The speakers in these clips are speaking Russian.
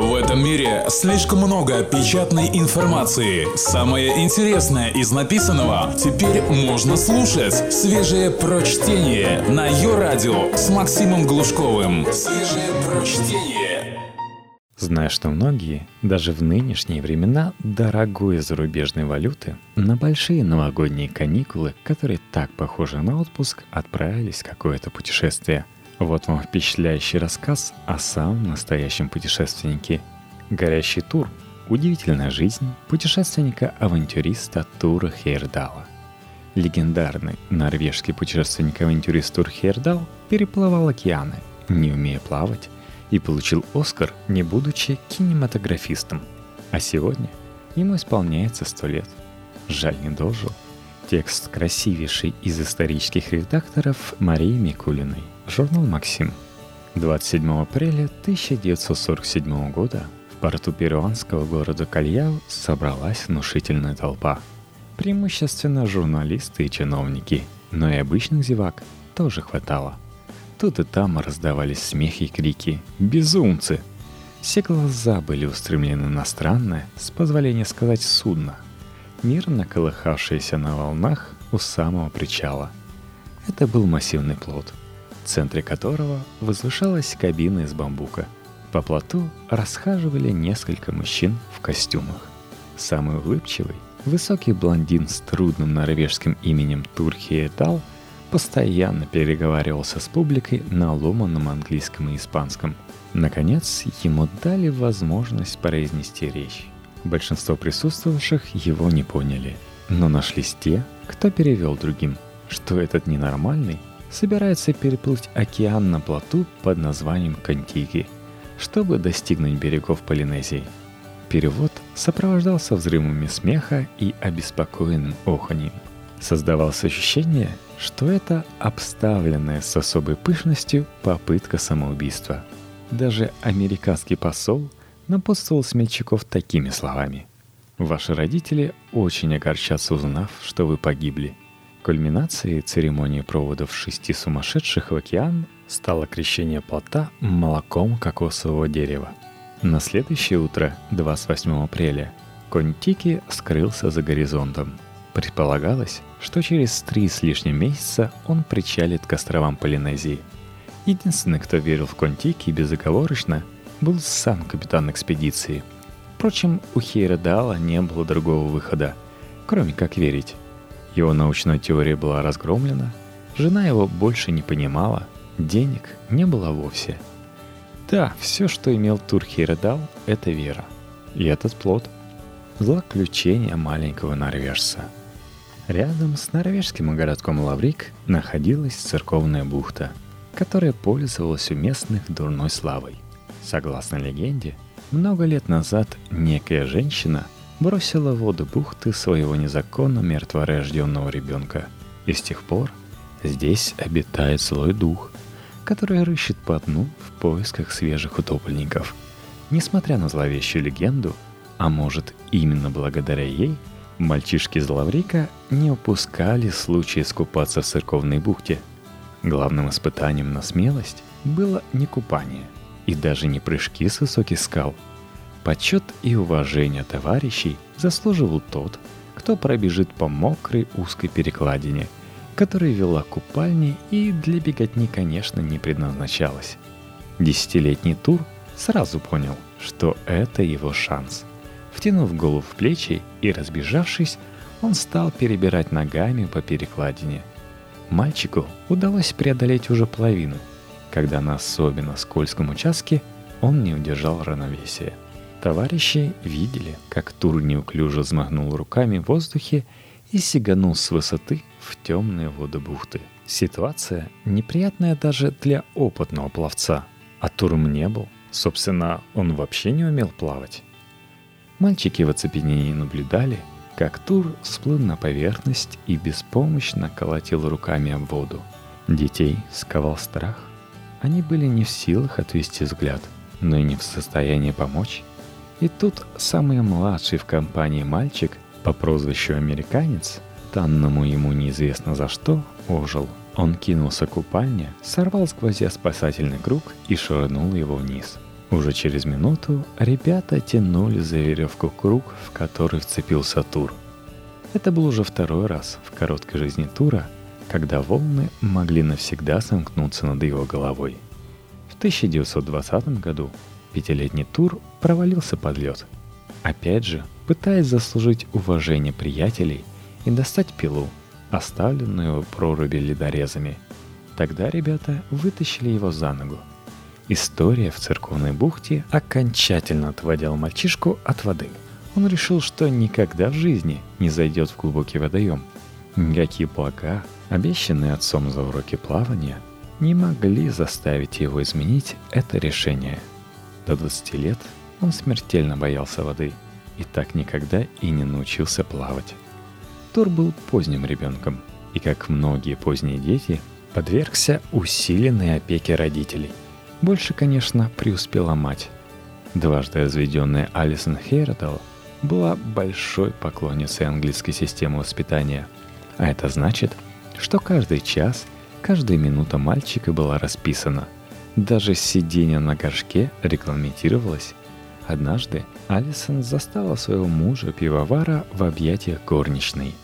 В этом мире слишком много печатной информации. Самое интересное из написанного теперь можно слушать. Свежее прочтение на ее радио с Максимом Глушковым. Свежее прочтение. Зная, что многие, даже в нынешние времена, дорогой зарубежной валюты, на большие новогодние каникулы, которые так похожи на отпуск, отправились в какое-то путешествие – вот вам впечатляющий рассказ о самом настоящем путешественнике. Горящий тур – удивительная жизнь путешественника-авантюриста Тура Хейрдала. Легендарный норвежский путешественник-авантюрист Тур Хейрдал переплывал океаны, не умея плавать, и получил Оскар, не будучи кинематографистом. А сегодня ему исполняется сто лет. Жаль, не дожил. Текст красивейший из исторических редакторов Марии Микулиной – Журнал «Максим». 27 апреля 1947 года в порту перуанского города Кальяу собралась внушительная толпа. Преимущественно журналисты и чиновники, но и обычных зевак тоже хватало. Тут и там раздавались смехи и крики «Безумцы!». Все глаза были устремлены на странное, с позволения сказать, судно, мирно колыхавшееся на волнах у самого причала. Это был массивный плод – центре которого возвышалась кабина из бамбука. По плоту расхаживали несколько мужчин в костюмах. Самый улыбчивый, высокий блондин с трудным норвежским именем Турхиетал постоянно переговаривался с публикой на ломаном английском и испанском. Наконец, ему дали возможность произнести речь. Большинство присутствовавших его не поняли, но нашлись те, кто перевел другим, что этот ненормальный собирается переплыть океан на плоту под названием Контики, чтобы достигнуть берегов Полинезии. Перевод сопровождался взрывами смеха и обеспокоенным оханьем. Создавалось ощущение, что это обставленная с особой пышностью попытка самоубийства. Даже американский посол напутствовал смельчаков такими словами. «Ваши родители очень огорчатся, узнав, что вы погибли. Кульминацией церемонии проводов шести сумасшедших в океан стало крещение плота молоком кокосового дерева. На следующее утро, 28 апреля, конь Тики скрылся за горизонтом. Предполагалось, что через три с лишним месяца он причалит к островам Полинезии. Единственный, кто верил в Контики безоговорочно, был сам капитан экспедиции. Впрочем, у Хейра не было другого выхода, кроме как верить. Его научная теория была разгромлена, жена его больше не понимала, денег не было вовсе. Да, все, что имел Турхейр дал, это вера. И этот плод – злоключение маленького норвежца. Рядом с норвежским городком Лаврик находилась церковная бухта, которая пользовалась у местных дурной славой. Согласно легенде, много лет назад некая женщина – бросила в воду бухты своего незаконно мертворожденного ребенка. И с тех пор здесь обитает злой дух, который рыщет по дну в поисках свежих утопленников. Несмотря на зловещую легенду, а может именно благодаря ей, мальчишки из Лаврика не упускали случая искупаться в церковной бухте. Главным испытанием на смелость было не купание и даже не прыжки с высоких скал – Почет и уважение товарищей заслуживал тот, кто пробежит по мокрой узкой перекладине, которая вела к купальне и для беготни, конечно, не предназначалась. Десятилетний тур сразу понял, что это его шанс. Втянув голову в плечи и разбежавшись, он стал перебирать ногами по перекладине. Мальчику удалось преодолеть уже половину, когда на особенно скользком участке он не удержал равновесия – Товарищи видели, как Тур неуклюже взмахнул руками в воздухе и сиганул с высоты в темные воды бухты. Ситуация неприятная даже для опытного пловца. А Турм не был. Собственно, он вообще не умел плавать. Мальчики в оцепенении наблюдали, как Тур всплыл на поверхность и беспомощно колотил руками об воду. Детей сковал страх. Они были не в силах отвести взгляд, но и не в состоянии помочь. И тут самый младший в компании мальчик по прозвищу «Американец», данному ему неизвестно за что, ожил. Он кинулся к купальне, сорвал с гвоздя спасательный круг и швырнул его вниз. Уже через минуту ребята тянули за веревку круг, в который вцепился Тур. Это был уже второй раз в короткой жизни Тура, когда волны могли навсегда сомкнуться над его головой. В 1920 году пятилетний Тур провалился под лед. Опять же, пытаясь заслужить уважение приятелей и достать пилу, оставленную в проруби ледорезами. Тогда ребята вытащили его за ногу – История в церковной бухте окончательно отводила мальчишку от воды. Он решил, что никогда в жизни не зайдет в глубокий водоем. Никакие блага, обещанные отцом за уроки плавания, не могли заставить его изменить это решение. До 20 лет он смертельно боялся воды и так никогда и не научился плавать. Тур был поздним ребенком и, как многие поздние дети, подвергся усиленной опеке родителей – больше, конечно, преуспела мать. Дважды разведенная Алисон Хейротал была большой поклонницей английской системы воспитания. А это значит, что каждый час, каждая минута мальчика была расписана. Даже сидение на горшке регламентировалось. Однажды Алисон застала своего мужа пивовара в объятиях горничной.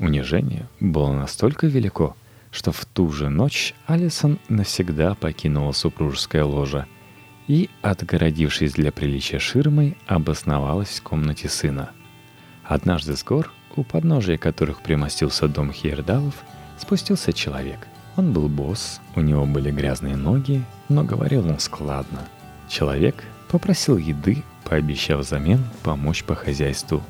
Унижение было настолько велико, что в ту же ночь Алисон навсегда покинула супружеское ложе и, отгородившись для приличия ширмой, обосновалась в комнате сына. Однажды с гор, у подножия которых примостился дом Хейрдалов, спустился человек. Он был босс, у него были грязные ноги, но говорил он складно. Человек попросил еды, пообещав взамен помочь по хозяйству.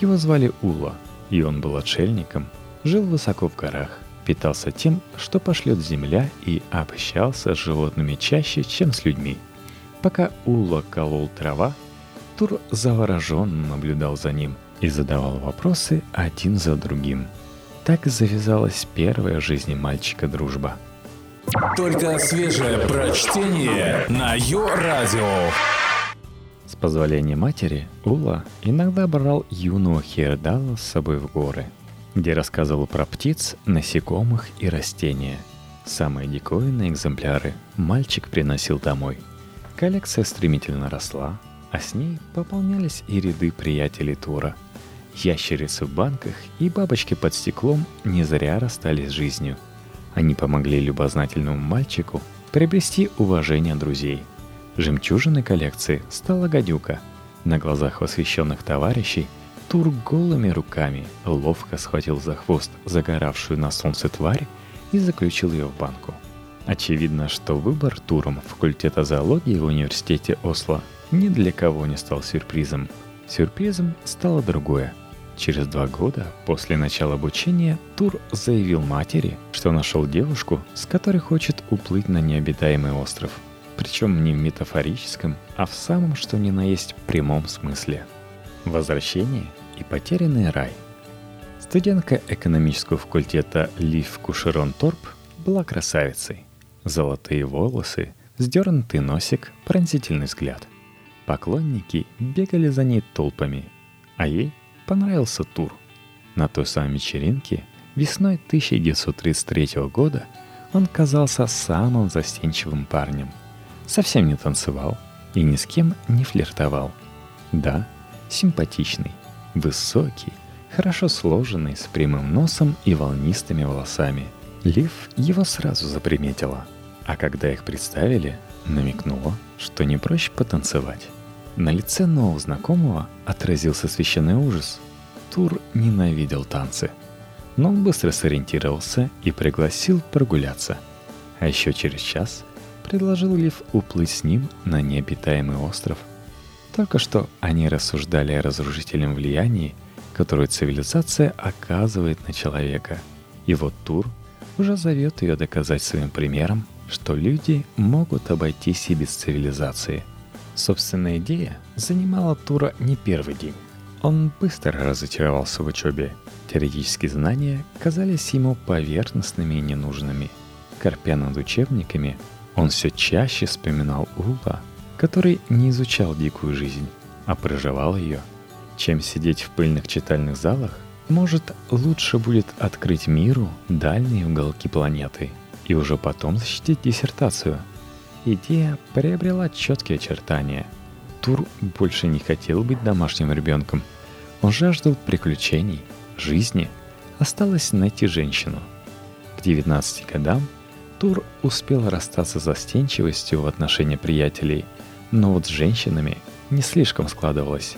Его звали Ула, и он был отшельником, жил высоко в горах – питался тем, что пошлет земля и общался с животными чаще, чем с людьми. Пока Ула колол трава, Тур завороженно наблюдал за ним и задавал вопросы один за другим. Так завязалась первая в жизни мальчика дружба. Только свежее прочтение на Йо-Радио. С позволения матери, Ула иногда брал юного Хердала с собой в горы – где рассказывал про птиц, насекомых и растения. Самые диковинные экземпляры мальчик приносил домой. Коллекция стремительно росла, а с ней пополнялись и ряды приятелей Тура. Ящерицы в банках и бабочки под стеклом не зря расстались с жизнью. Они помогли любознательному мальчику приобрести уважение друзей. Жемчужиной коллекции стала гадюка. На глазах восхищенных товарищей – Тур голыми руками ловко схватил за хвост загоравшую на солнце тварь и заключил ее в банку. Очевидно, что выбор туром факультета зоологии в университете Осло ни для кого не стал сюрпризом. Сюрпризом стало другое. Через два года после начала обучения Тур заявил матери, что нашел девушку, с которой хочет уплыть на необитаемый остров. Причем не в метафорическом, а в самом что ни на есть прямом смысле. Возвращение и потерянный рай. Студентка экономического факультета Лив Кушерон Торп была красавицей. Золотые волосы, сдернутый носик, пронзительный взгляд. Поклонники бегали за ней толпами, а ей понравился тур. На той самой вечеринке весной 1933 года он казался самым застенчивым парнем. Совсем не танцевал и ни с кем не флиртовал. Да, симпатичный, Высокий, хорошо сложенный, с прямым носом и волнистыми волосами. Лив его сразу заприметила, а когда их представили, намекнула, что не проще потанцевать. На лице нового знакомого отразился священный ужас. Тур ненавидел танцы. Но он быстро сориентировался и пригласил прогуляться. А еще через час предложил Лив уплыть с ним на необитаемый остров – только что они рассуждали о разрушительном влиянии, которое цивилизация оказывает на человека. И вот Тур уже зовет ее доказать своим примером, что люди могут обойтись и без цивилизации. Собственная идея занимала Тура не первый день. Он быстро разочаровался в учебе. Теоретические знания казались ему поверхностными и ненужными. Корпя над учебниками, он все чаще вспоминал Ула – который не изучал дикую жизнь, а проживал ее. Чем сидеть в пыльных читальных залах, может, лучше будет открыть миру дальние уголки планеты и уже потом защитить диссертацию. Идея приобрела четкие очертания. Тур больше не хотел быть домашним ребенком. Он жаждал приключений, жизни. Осталось найти женщину. К 19 годам Тур успел расстаться с застенчивостью в отношении приятелей, но вот с женщинами не слишком складывалось.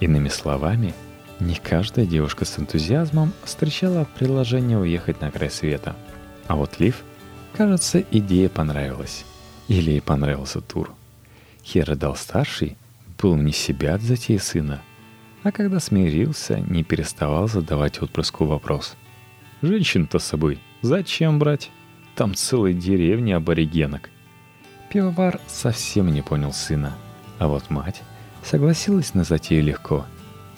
Иными словами, не каждая девушка с энтузиазмом встречала предложение уехать на край света. А вот Лив, кажется, идея понравилась. Или ей понравился тур. Херодал старший был не себя от затеи сына, а когда смирился, не переставал задавать отпрыску вопрос. «Женщин-то с собой зачем брать? Там целая деревня аборигенок». Пивовар совсем не понял сына, а вот мать согласилась на затею легко.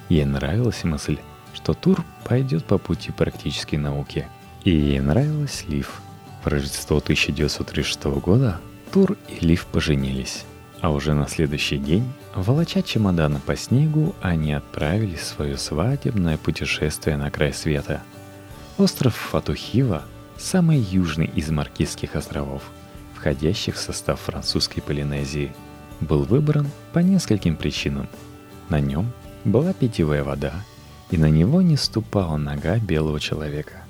Ей нравилась мысль, что Тур пойдет по пути практической науки. И ей нравилась Лив. В Рождество 1936 года Тур и Лив поженились. А уже на следующий день, волоча чемоданы по снегу, они отправились в свое свадебное путешествие на край света. Остров Фатухива – самый южный из Маркизских островов, входящих в состав французской Полинезии, был выбран по нескольким причинам. На нем была питьевая вода, и на него не ступала нога белого человека.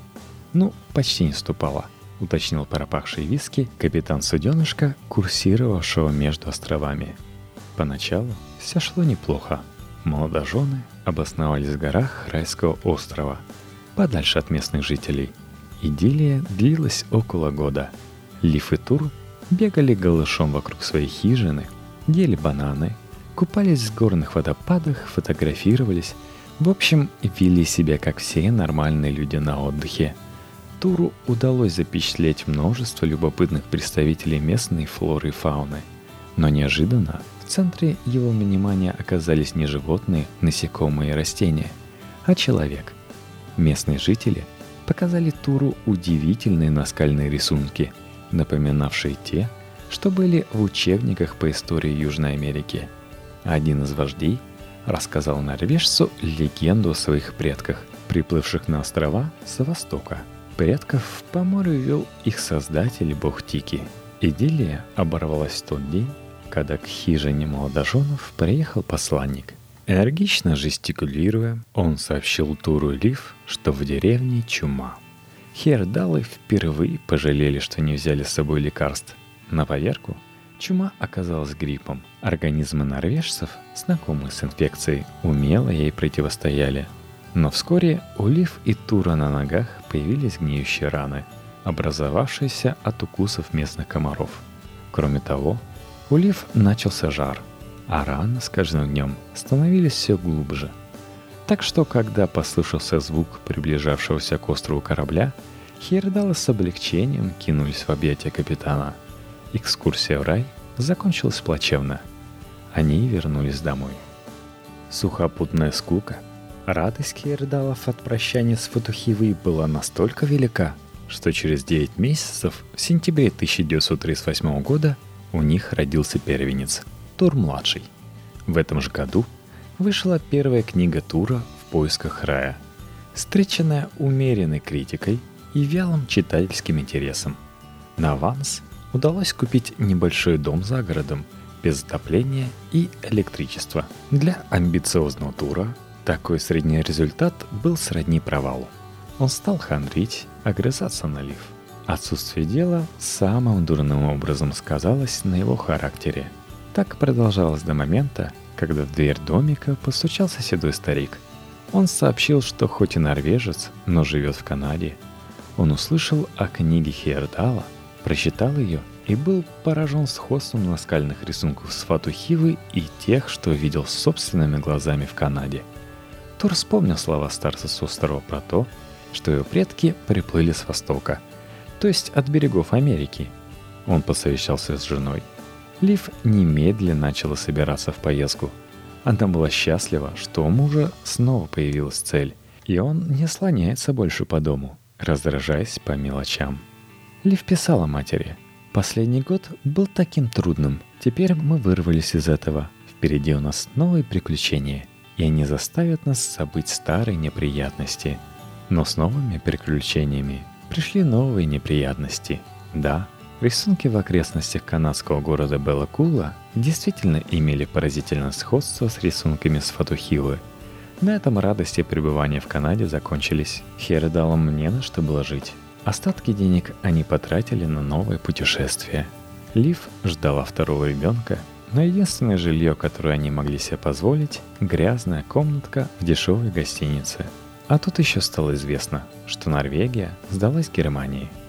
Ну, почти не ступала – уточнил пропахший виски капитан суденышка, курсировавшего между островами. Поначалу все шло неплохо. Молодожены обосновались в горах райского острова, подальше от местных жителей. Идиллия длилась около года. Лиф и Тур бегали голышом вокруг своей хижины, ели бананы, купались в горных водопадах, фотографировались, в общем, вели себя как все нормальные люди на отдыхе – Туру удалось запечатлеть множество любопытных представителей местной флоры и фауны. Но неожиданно в центре его внимания оказались не животные, насекомые и растения, а человек. Местные жители показали Туру удивительные наскальные рисунки, напоминавшие те, что были в учебниках по истории Южной Америки. Один из вождей рассказал норвежцу легенду о своих предках, приплывших на острова с востока – предков по морю вел их создатель бог Тики. Идиллия оборвалась в тот день, когда к хижине молодоженов приехал посланник. Энергично жестикулируя, он сообщил Туру Лив, что в деревне чума. Хердалы впервые пожалели, что не взяли с собой лекарств. На поверку чума оказалась гриппом. Организмы норвежцев, знакомые с инфекцией, умело ей противостояли – но вскоре у Лив и Тура на ногах появились гниющие раны, образовавшиеся от укусов местных комаров. Кроме того, у Лив начался жар, а раны с каждым днем становились все глубже. Так что, когда послышался звук приближавшегося к острову корабля, Хейрдалы с облегчением кинулись в объятия капитана. Экскурсия в рай закончилась плачевно. Они вернулись домой. Сухопутная скука – Радость Кейрдалов от прощания с Фатухивой была настолько велика, что через 9 месяцев, в сентябре 1938 года, у них родился первенец, Тур-младший. В этом же году вышла первая книга Тура «В поисках рая», встреченная умеренной критикой и вялым читательским интересом. На аванс удалось купить небольшой дом за городом, без отопления и электричества. Для амбициозного тура такой средний результат был сродни провалу. Он стал хандрить, огрызаться на лиф. Отсутствие дела самым дурным образом сказалось на его характере. Так продолжалось до момента, когда в дверь домика постучался седой старик. Он сообщил, что хоть и норвежец, но живет в Канаде. Он услышал о книге Хейердала, прочитал ее и был поражен сходством наскальных рисунков с Фатухивы и тех, что видел собственными глазами в Канаде – Тур вспомнил слова старца с острова про то, что его предки приплыли с востока, то есть от берегов Америки. Он посовещался с женой. Лив немедленно начала собираться в поездку. Она была счастлива, что у мужа снова появилась цель, и он не слоняется больше по дому, раздражаясь по мелочам. Лив писала матери. «Последний год был таким трудным. Теперь мы вырвались из этого. Впереди у нас новые приключения и они заставят нас забыть старые неприятности. Но с новыми приключениями пришли новые неприятности. Да, Рисунки в окрестностях канадского города Белакула действительно имели поразительное сходство с рисунками с Фатухилы. На этом радости пребывания в Канаде закончились. Хердалам мне на что было жить. Остатки денег они потратили на новое путешествие. Лив ждала второго ребенка, но единственное жилье, которое они могли себе позволить – грязная комнатка в дешевой гостинице. А тут еще стало известно, что Норвегия сдалась Германии –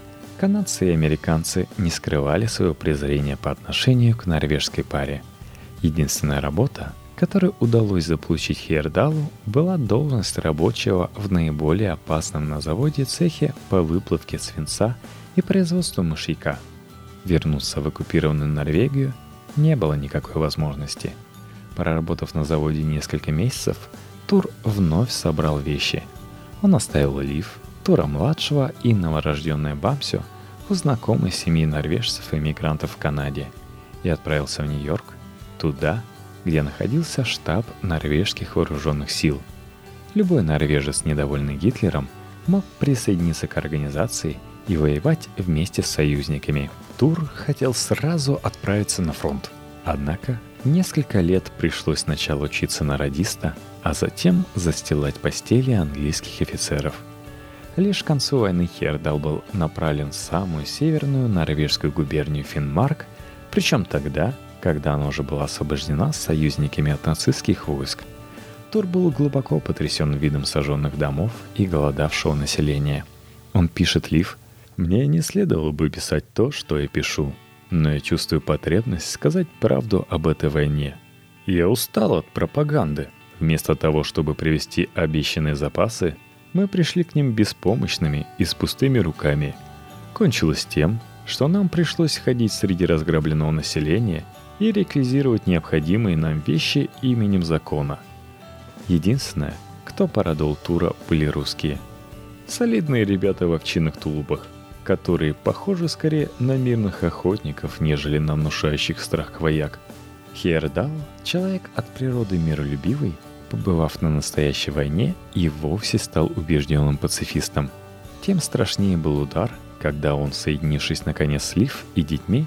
Канадцы и американцы не скрывали своего презрения по отношению к норвежской паре. Единственная работа, которую удалось заполучить Хейердалу, была должность рабочего в наиболее опасном на заводе цехе по выплавке свинца и производству мышьяка. Вернуться в оккупированную Норвегию не было никакой возможности. Проработав на заводе несколько месяцев, Тур вновь собрал вещи. Он оставил Лив, Тура-младшего и новорожденная Бамсю у знакомой семьи норвежцев и мигрантов в Канаде и отправился в Нью-Йорк, туда, где находился штаб норвежских вооруженных сил. Любой норвежец, недовольный Гитлером, мог присоединиться к организации и воевать вместе с союзниками. Тур хотел сразу отправиться на фронт. Однако несколько лет пришлось сначала учиться на радиста, а затем застилать постели английских офицеров – Лишь к концу войны Хердал был направлен в самую северную норвежскую губернию Финмарк, причем тогда, когда она уже была освобождена союзниками от нацистских войск. Тур был глубоко потрясен видом сожженных домов и голодавшего населения. Он пишет Лив, «Мне не следовало бы писать то, что я пишу, но я чувствую потребность сказать правду об этой войне. Я устал от пропаганды. Вместо того, чтобы привести обещанные запасы, мы пришли к ним беспомощными и с пустыми руками. Кончилось тем, что нам пришлось ходить среди разграбленного населения и реквизировать необходимые нам вещи именем закона. Единственное, кто порадовал Тура, были русские. Солидные ребята в овчинных тулупах, которые похожи скорее на мирных охотников, нежели на внушающих страх вояк. Хердал, человек от природы миролюбивый, побывав на настоящей войне, и вовсе стал убежденным пацифистом. Тем страшнее был удар, когда он, соединившись наконец с Лив и детьми,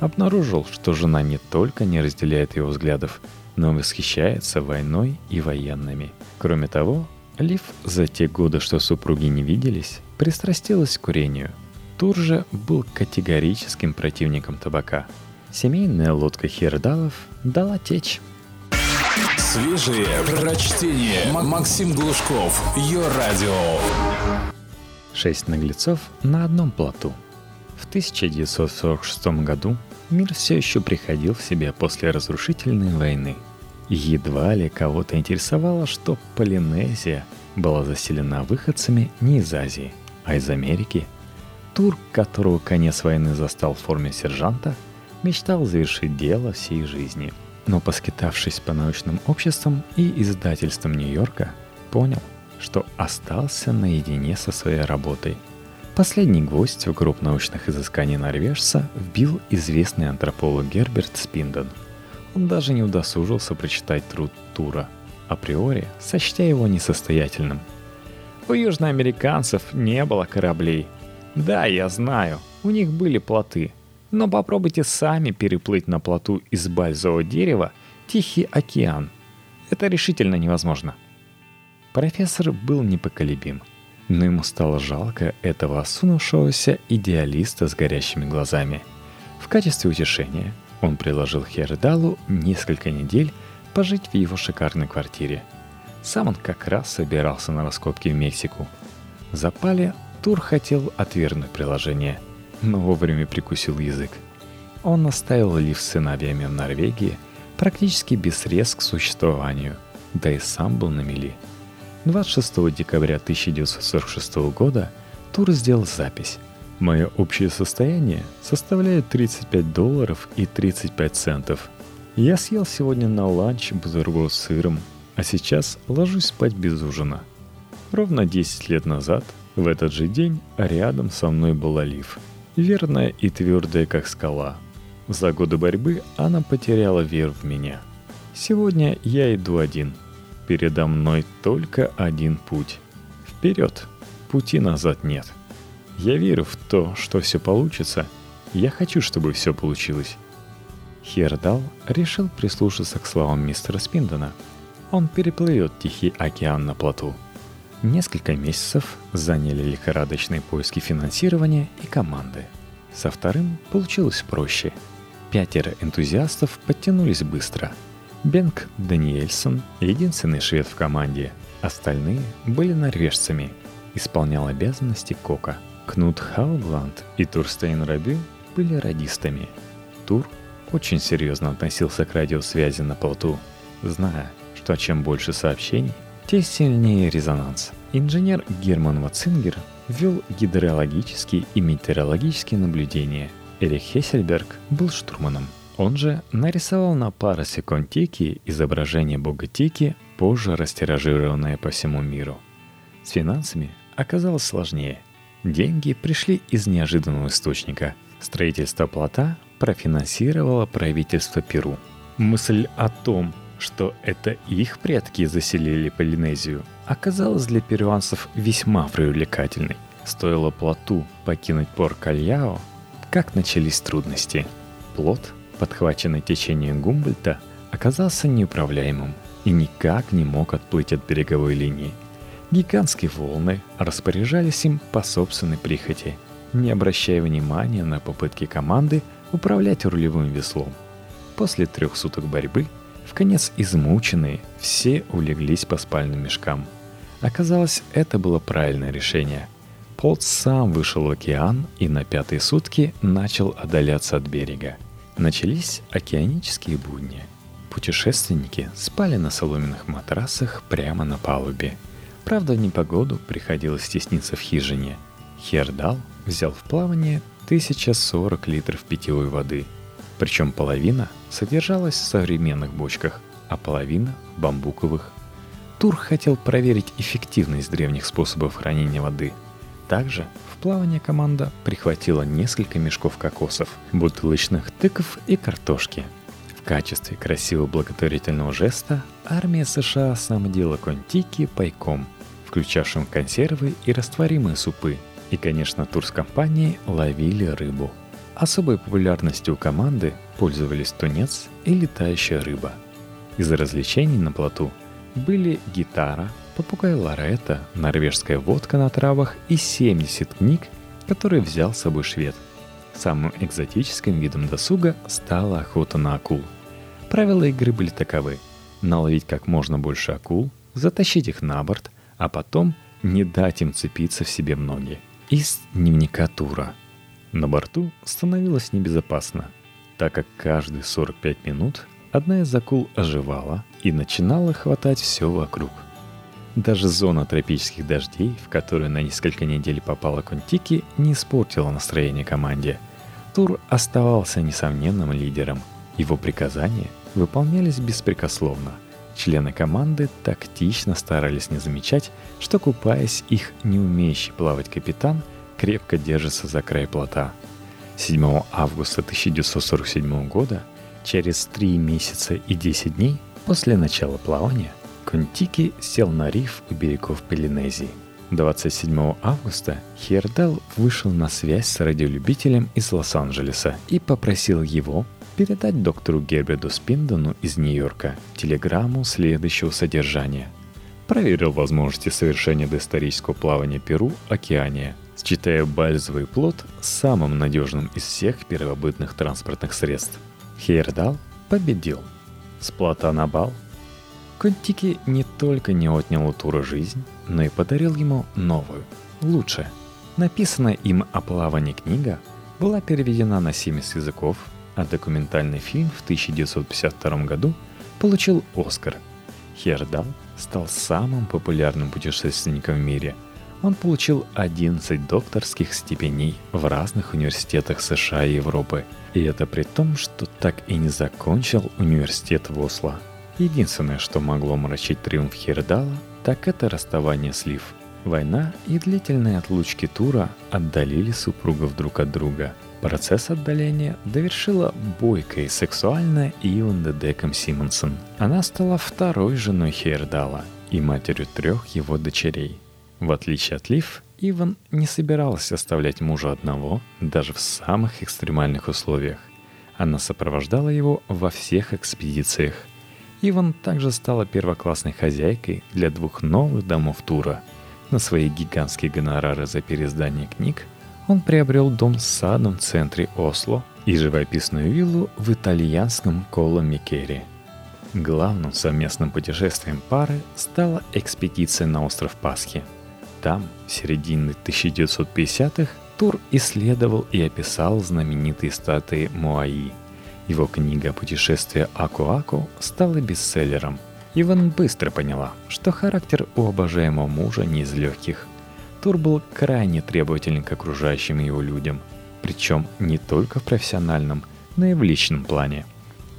обнаружил, что жена не только не разделяет его взглядов, но восхищается войной и военными. Кроме того, Лив за те годы, что супруги не виделись, пристрастилась к курению. Тур же был категорическим противником табака. Семейная лодка Хердалов дала течь. Свежие прочтение. Максим Глушков. Ее радио. Шесть наглецов на одном плоту. В 1946 году мир все еще приходил в себя после разрушительной войны. Едва ли кого-то интересовало, что Полинезия была заселена выходцами не из Азии, а из Америки. Тур, которого конец войны застал в форме сержанта, мечтал завершить дело всей жизни – но поскитавшись по научным обществам и издательствам Нью-Йорка, понял, что остался наедине со своей работой. Последний гвоздь в гроб научных изысканий норвежца вбил известный антрополог Герберт Спинден. Он даже не удосужился прочитать труд Тура, априори сочтя его несостоятельным. У южноамериканцев не было кораблей. Да, я знаю, у них были плоты – но попробуйте сами переплыть на плоту из бальзового дерева Тихий океан. Это решительно невозможно. Профессор был непоколебим, но ему стало жалко этого осунувшегося идеалиста с горящими глазами. В качестве утешения он предложил Хердалу несколько недель пожить в его шикарной квартире. Сам он как раз собирался на раскопки в Мексику. В запале Тур хотел отвергнуть приложение – но вовремя прикусил язык. Он оставил Лив с сыновьями в Норвегии практически без средств к существованию, да и сам был на мели. 26 декабря 1946 года Тур сделал запись. Мое общее состояние составляет 35 долларов и 35 центов. Я съел сегодня на ланч бутерброд с сыром, а сейчас ложусь спать без ужина. Ровно 10 лет назад, в этот же день, рядом со мной был Олив – верная и твердая, как скала. За годы борьбы она потеряла веру в меня. Сегодня я иду один. Передо мной только один путь. Вперед. Пути назад нет. Я верю в то, что все получится, Я хочу, чтобы все получилось. Хердал решил прислушаться к словам мистера Спиндона. Он переплывет Тихий океан на плоту. Несколько месяцев заняли лихорадочные поиски финансирования и команды. Со вторым получилось проще. Пятеро энтузиастов подтянулись быстро. Бенк Даниэльсон — единственный швед в команде. Остальные были норвежцами. Исполнял обязанности Кока. Кнут Хаугланд и Турстейн Рабю были радистами. Тур очень серьезно относился к радиосвязи на плоту, зная, что чем больше сообщений, тем сильнее резонанс. Инженер Герман Вацингер вел гидрологические и метеорологические наблюдения. Эрих Хессельберг был штурманом. Он же нарисовал на паросе Контики изображение бога Тики, позже растиражированное по всему миру. С финансами оказалось сложнее. Деньги пришли из неожиданного источника. Строительство плота профинансировало правительство Перу. Мысль о том, что это их предки заселили Полинезию, оказалась для перуанцев весьма привлекательной. Стоило плоту покинуть порт Кальяо, как начались трудности. Плот, подхваченный течением Гумбольта, оказался неуправляемым и никак не мог отплыть от береговой линии. Гигантские волны распоряжались им по собственной прихоти, не обращая внимания на попытки команды управлять рулевым веслом. После трех суток борьбы, в конец измученные, все улеглись по спальным мешкам. Оказалось, это было правильное решение. Полт сам вышел в океан и на пятые сутки начал отдаляться от берега. Начались океанические будни. Путешественники спали на соломенных матрасах прямо на палубе. Правда, в непогоду приходилось тесниться в хижине. Хердал взял в плавание 1040 литров питьевой воды. Причем половина содержалась в современных бочках, а половина – в бамбуковых. Тур хотел проверить эффективность древних способов хранения воды. Также в плавание команда прихватила несколько мешков кокосов, бутылочных тыков и картошки. В качестве красивого благотворительного жеста армия США снабдила Контики пайком, включавшим консервы и растворимые супы – и, конечно, турскомпании ловили рыбу. Особой популярностью у команды пользовались тунец и летающая рыба. Из развлечений на плоту были гитара, попугай Лоретта, норвежская водка на травах и 70 книг, которые взял с собой швед. Самым экзотическим видом досуга стала охота на акул. Правила игры были таковы. Наловить как можно больше акул, затащить их на борт, а потом не дать им цепиться в себе в ноги. Из дневника Тура. На борту становилось небезопасно, так как каждые 45 минут одна из акул оживала и начинала хватать все вокруг. Даже зона тропических дождей, в которую на несколько недель попала Контики, не испортила настроение команде. Тур оставался несомненным лидером. Его приказания выполнялись беспрекословно – Члены команды тактично старались не замечать, что, купаясь, их не умеющий плавать капитан крепко держится за край плота. 7 августа 1947 года, через 3 месяца и 10 дней после начала плавания, Контики сел на риф у берегов Полинезии. 27 августа Хердал вышел на связь с радиолюбителем из Лос-Анджелеса и попросил его передать доктору Герберду Спиндону из Нью-Йорка телеграмму следующего содержания. Проверил возможности совершения доисторического плавания Перу Океания, считая бальзовый плод самым надежным из всех первобытных транспортных средств. Хейердал победил. С плота на бал. Контики не только не отнял у Тура жизнь, но и подарил ему новую, лучше. Написанная им о плавании книга была переведена на 70 языков а документальный фильм в 1952 году получил Оскар. Хердал стал самым популярным путешественником в мире. Он получил 11 докторских степеней в разных университетах США и Европы. И это при том, что так и не закончил университет в Осло. Единственное, что могло мрачить триумф Хердала, так это расставание с Лив. Война и длительные отлучки Тура отдалили супругов друг от друга – Процесс отдаления довершила бойкая и сексуальная Ионда Деком Симонсон. Она стала второй женой Хейрдала и матерью трех его дочерей. В отличие от Лив, Иван не собиралась оставлять мужа одного даже в самых экстремальных условиях. Она сопровождала его во всех экспедициях. Иван также стала первоклассной хозяйкой для двух новых домов тура. На свои гигантские гонорары за переиздание книг он приобрел дом с садом в центре Осло и живописную виллу в итальянском Коло Микере. Главным совместным путешествием пары стала экспедиция на остров Пасхи – там, в середине 1950-х, Тур исследовал и описал знаменитые статуи Муаи. Его книга «Путешествие Аку-Аку» стала бестселлером. Иван быстро поняла, что характер у обожаемого мужа не из легких. Тур был крайне требователен к окружающим его людям, причем не только в профессиональном, но и в личном плане.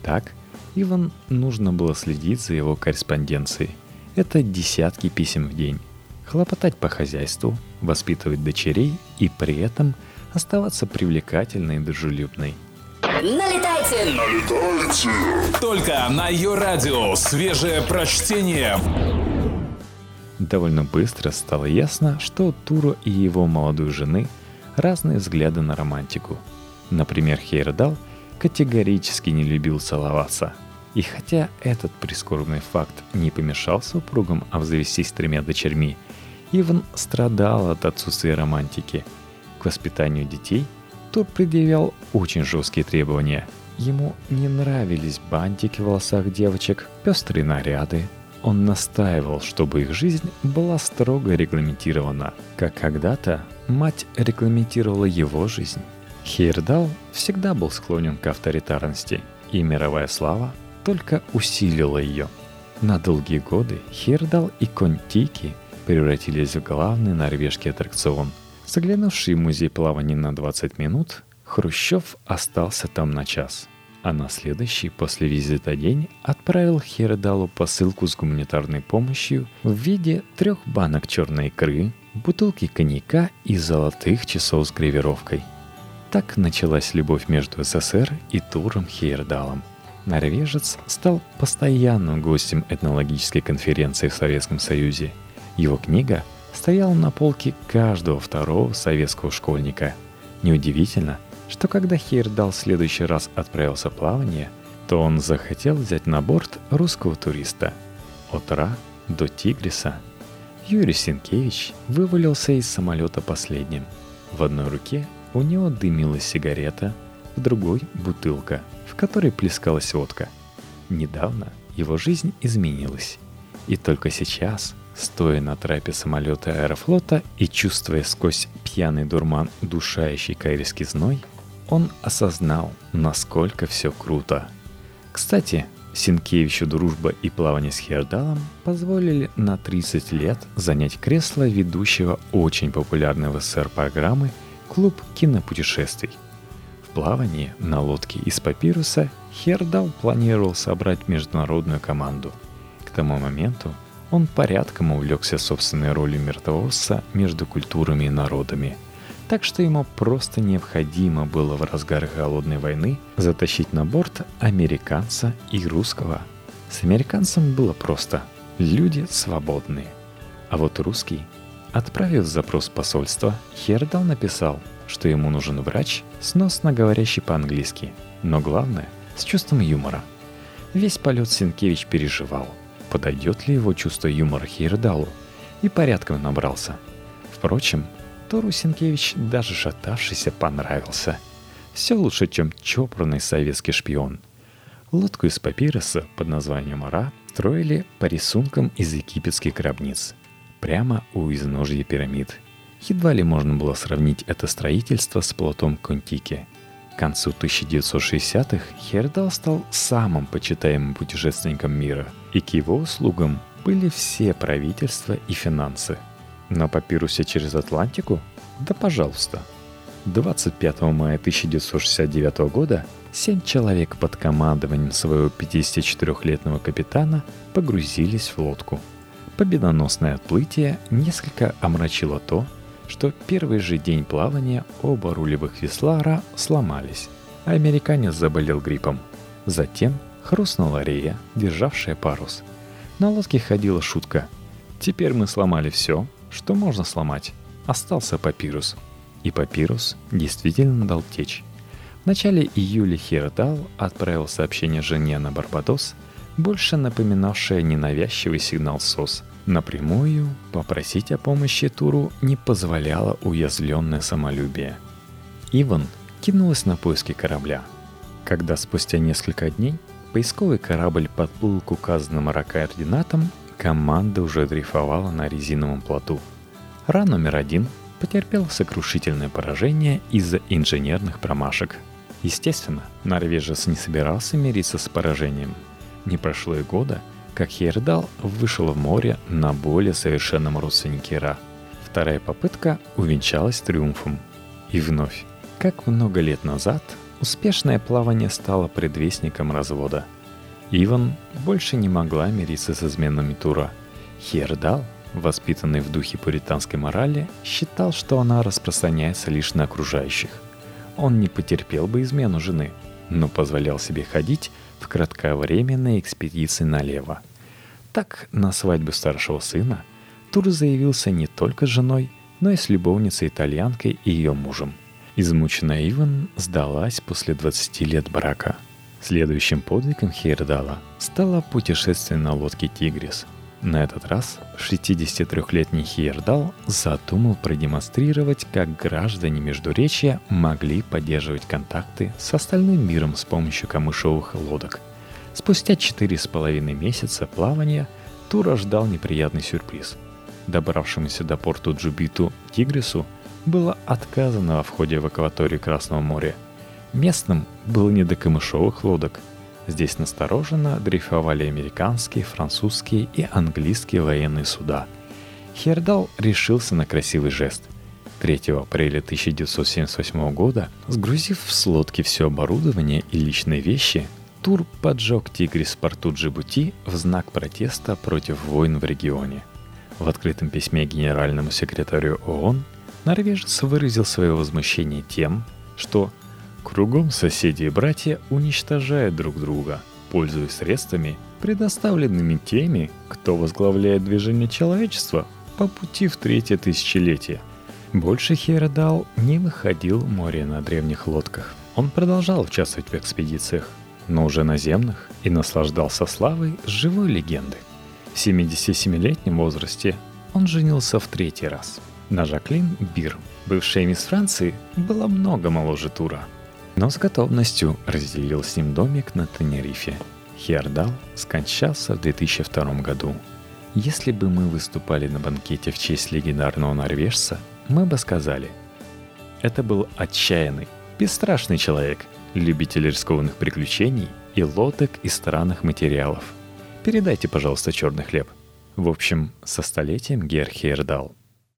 Так, Иван нужно было следить за его корреспонденцией. Это десятки писем в день хлопотать по хозяйству, воспитывать дочерей и при этом оставаться привлекательной и дружелюбной. Налетайте! Налетайте! Только на ее радио свежее прочтение. Довольно быстро стало ясно, что у Туро и его молодой жены разные взгляды на романтику. Например, Хейрдал категорически не любил целоваться. И хотя этот прискорбный факт не помешал супругам обзавестись тремя дочерьми – Иван страдал от отсутствия романтики. К воспитанию детей Тур предъявлял очень жесткие требования. Ему не нравились бантики в волосах девочек, пестрые наряды. Он настаивал, чтобы их жизнь была строго регламентирована, как когда-то мать регламентировала его жизнь. Хейрдал всегда был склонен к авторитарности, и мировая слава только усилила ее. На долгие годы Хейрдал и Контики – превратились в главный норвежский аттракцион. Заглянувший в музей плавания на 20 минут, Хрущев остался там на час. А на следующий после визита день отправил Хердалу посылку с гуманитарной помощью в виде трех банок черной икры, бутылки коньяка и золотых часов с гравировкой. Так началась любовь между СССР и Туром Хейердалом. Норвежец стал постоянным гостем этнологической конференции в Советском Союзе – его книга стояла на полке каждого второго советского школьника. Неудивительно, что когда Хейрдал в следующий раз отправился в плавание, то он захотел взять на борт русского туриста. От Ра до Тигриса. Юрий Сенкевич вывалился из самолета последним. В одной руке у него дымилась сигарета, в другой — бутылка, в которой плескалась водка. Недавно его жизнь изменилась. И только сейчас — Стоя на трапе самолета аэрофлота и чувствуя сквозь пьяный дурман душающий кайрский зной, он осознал, насколько все круто. Кстати, Синкевичу дружба и плавание с Хердалом позволили на 30 лет занять кресло ведущего очень популярной в СССР программы «Клуб кинопутешествий». В плавании на лодке из папируса Хердал планировал собрать международную команду. К тому моменту он порядком увлекся собственной ролью миротворца между культурами и народами. Так что ему просто необходимо было в разгар голодной войны затащить на борт американца и русского. С американцем было просто. Люди свободные. А вот русский, отправив запрос посольства, Хердал написал, что ему нужен врач, сносно говорящий по-английски, но главное, с чувством юмора. Весь полет Сенкевич переживал – подойдет ли его чувство юмора Хейрдалу, и порядком набрался. Впрочем, Тору Сенкевич, даже шатавшийся, понравился. Все лучше, чем чопорный советский шпион. Лодку из папироса под названием «Ра» строили по рисункам из египетских гробниц, прямо у изножья пирамид. Едва ли можно было сравнить это строительство с плотом Контики – к концу 1960-х Хердал стал самым почитаемым путешественником мира, и к его услугам были все правительства и финансы. На папирусе через Атлантику? Да пожалуйста. 25 мая 1969 года семь человек под командованием своего 54-летнего капитана погрузились в лодку. Победоносное отплытие несколько омрачило то, что первый же день плавания оба рулевых весла Ра сломались, а американец заболел гриппом. Затем хрустнула рея, державшая парус. На лодке ходила шутка. «Теперь мы сломали все, что можно сломать. остался папирус. И папирус действительно дал течь. В начале июля Хирдал отправил сообщение жене на Барбадос, больше напоминавшее ненавязчивый сигнал СОС. Напрямую попросить о помощи Туру не позволяло уязвленное самолюбие. Иван кинулась на поиски корабля. Когда спустя несколько дней поисковый корабль подплыл к указанным координатам, команда уже дрейфовала на резиновом плоту. Ра номер один потерпел сокрушительное поражение из-за инженерных промашек. Естественно, норвежец не собирался мириться с поражением. Не прошло и года, как Хейрдал вышел в море на более совершенном родственнике Ра. Вторая попытка увенчалась триумфом. И вновь, как много лет назад, успешное плавание стало предвестником развода. Иван больше не могла мириться с изменами Тура. Хейрдал – воспитанный в духе пуританской морали, считал, что она распространяется лишь на окружающих. Он не потерпел бы измену жены, но позволял себе ходить в кратковременные экспедиции налево. Так, на свадьбу старшего сына Тур заявился не только с женой, но и с любовницей-итальянкой и ее мужем. Измученная Иван сдалась после 20 лет брака. Следующим подвигом Хейрдала стало путешествие на лодке «Тигрис», на этот раз 63-летний Хейердал задумал продемонстрировать, как граждане Междуречья могли поддерживать контакты с остальным миром с помощью камышовых лодок. Спустя четыре с половиной месяца плавания Тура ждал неприятный сюрприз. Добравшемуся до порту Джубиту Тигрису было отказано во входе в акваторию Красного моря. Местным было не до камышовых лодок – Здесь настороженно дрейфовали американские, французские и английские военные суда. Хердал решился на красивый жест. 3 апреля 1978 года, сгрузив в лодки все оборудование и личные вещи, Тур поджег «Тигрис» в порту Джибути в знак протеста против войн в регионе. В открытом письме генеральному секретарю ООН норвежец выразил свое возмущение тем, что Кругом соседи и братья уничтожают друг друга, пользуясь средствами, предоставленными теми, кто возглавляет движение человечества по пути в третье тысячелетие. Больше Хейрадал не выходил море на древних лодках. Он продолжал участвовать в экспедициях, но уже наземных, и наслаждался славой живой легенды. В 77-летнем возрасте он женился в третий раз. На Жаклин Бир, бывшая мисс Франции, была много моложе Тура – но с готовностью разделил с ним домик на Тенерифе. Хиардал скончался в 2002 году. Если бы мы выступали на банкете в честь легендарного норвежца, мы бы сказали, это был отчаянный, бесстрашный человек, любитель рискованных приключений и лодок из странных материалов. Передайте, пожалуйста, черный хлеб. В общем, со столетием Гер Хейрдал –